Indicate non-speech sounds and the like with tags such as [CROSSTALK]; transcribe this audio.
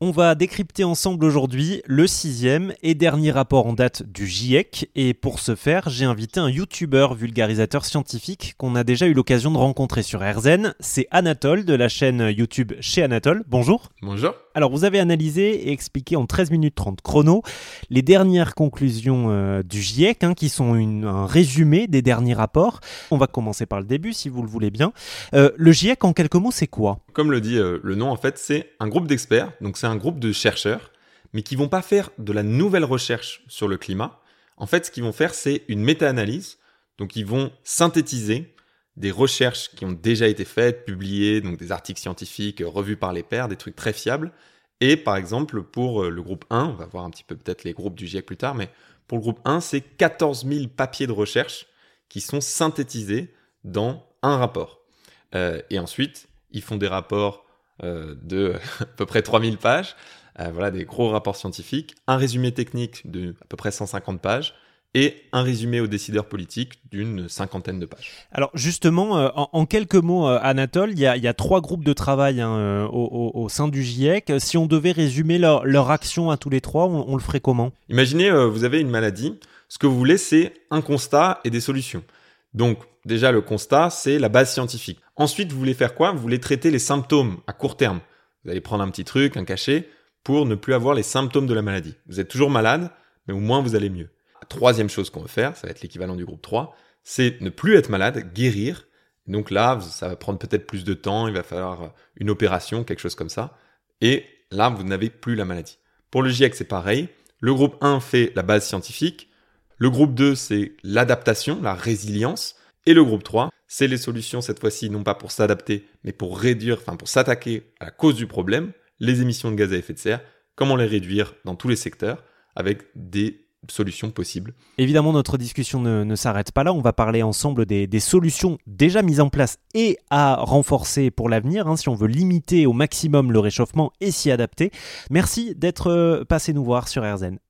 On va décrypter ensemble aujourd'hui le sixième et dernier rapport en date du GIEC. Et pour ce faire, j'ai invité un youtubeur vulgarisateur scientifique qu'on a déjà eu l'occasion de rencontrer sur RZN. C'est Anatole de la chaîne YouTube chez Anatole. Bonjour. Bonjour. Alors, vous avez analysé et expliqué en 13 minutes 30 chrono les dernières conclusions euh, du GIEC, hein, qui sont un résumé des derniers rapports. On va commencer par le début, si vous le voulez bien. Euh, le GIEC, en quelques mots, c'est quoi? Comme le dit euh, le nom, en fait, c'est un groupe d'experts. Donc, c'est un groupe de chercheurs, mais qui vont pas faire de la nouvelle recherche sur le climat. En fait, ce qu'ils vont faire, c'est une méta-analyse. Donc, ils vont synthétiser des recherches qui ont déjà été faites, publiées, donc des articles scientifiques revus par les pairs, des trucs très fiables. Et par exemple, pour euh, le groupe 1, on va voir un petit peu peut-être les groupes du GIEC plus tard, mais pour le groupe 1, c'est 14 000 papiers de recherche qui sont synthétisés dans un rapport. Euh, et ensuite, ils font des rapports euh, de [LAUGHS] à peu près 3000 pages, voilà des gros rapports scientifiques, un résumé technique de à peu près 150 pages, et un résumé aux décideurs politiques d'une cinquantaine de pages. Alors justement, euh, en, quelques mots, euh, Anatole, il y, a, trois groupes de travail hein, euh, au, sein du GIEC. Si on devait résumer leur, leur action à tous les trois, on, le ferait comment? Imaginez, vous avez une maladie. Ce que vous voulez, c'est un constat et des solutions. Donc déjà, le constat, c'est la base scientifique. Ensuite, vous voulez faire quoi? Vous voulez traiter les symptômes à court terme. Vous allez prendre un petit truc, un cachet, pour ne plus avoir les symptômes de la maladie. Vous êtes toujours malade, mais au moins vous allez mieux troisième chose qu'on va faire, ça va être l'équivalent du groupe 3, c'est ne plus être malade, guérir. Donc là, ça va prendre peut-être plus de temps, il va falloir une opération, quelque chose comme ça. Et là, vous n'avez plus la maladie. Pour le GIEC, c'est pareil. Le groupe 1 fait la base scientifique. Le groupe 2, c'est l'adaptation, la résilience. Et le groupe 3, c'est les solutions, cette fois-ci, non pas pour s'adapter, mais pour réduire, enfin pour s'attaquer à la cause du problème, les émissions de gaz à effet de serre, comment les réduire dans tous les secteurs, avec des solutions possibles. Évidemment, notre discussion ne, s'arrête pas là. On va parler ensemble des, solutions déjà mises en place et à renforcer pour l'avenir, hein, si on veut limiter au maximum le réchauffement et s'y adapter. Merci d'être euh, passé nous voir sur RZN.